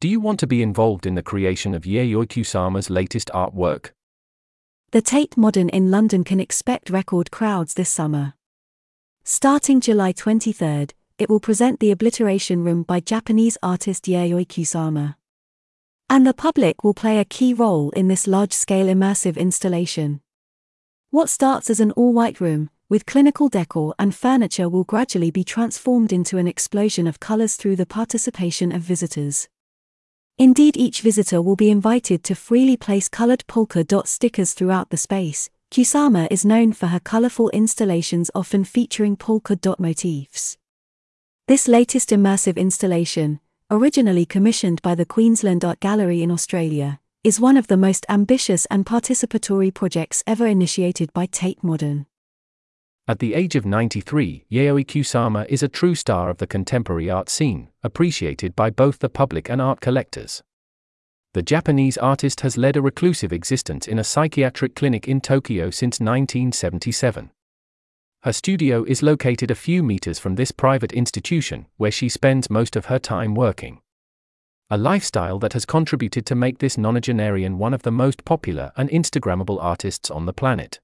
Do you want to be involved in the creation of Yayoi Kusama's latest artwork? The Tate Modern in London can expect record crowds this summer. Starting July 23rd, it will present The Obliteration Room by Japanese artist Yayoi Kusama. And the public will play a key role in this large scale immersive installation. What starts as an all white room, with clinical decor and furniture, will gradually be transformed into an explosion of colors through the participation of visitors. Indeed, each visitor will be invited to freely place colored polka dot stickers throughout the space. Kusama is known for her colorful installations, often featuring polka dot motifs. This latest immersive installation, originally commissioned by the Queensland Art Gallery in Australia, is one of the most ambitious and participatory projects ever initiated by Tate Modern. At the age of 93, Yayoi Kusama is a true star of the contemporary art scene, appreciated by both the public and art collectors. The Japanese artist has led a reclusive existence in a psychiatric clinic in Tokyo since 1977. Her studio is located a few meters from this private institution, where she spends most of her time working. A lifestyle that has contributed to make this nonagenarian one of the most popular and Instagrammable artists on the planet.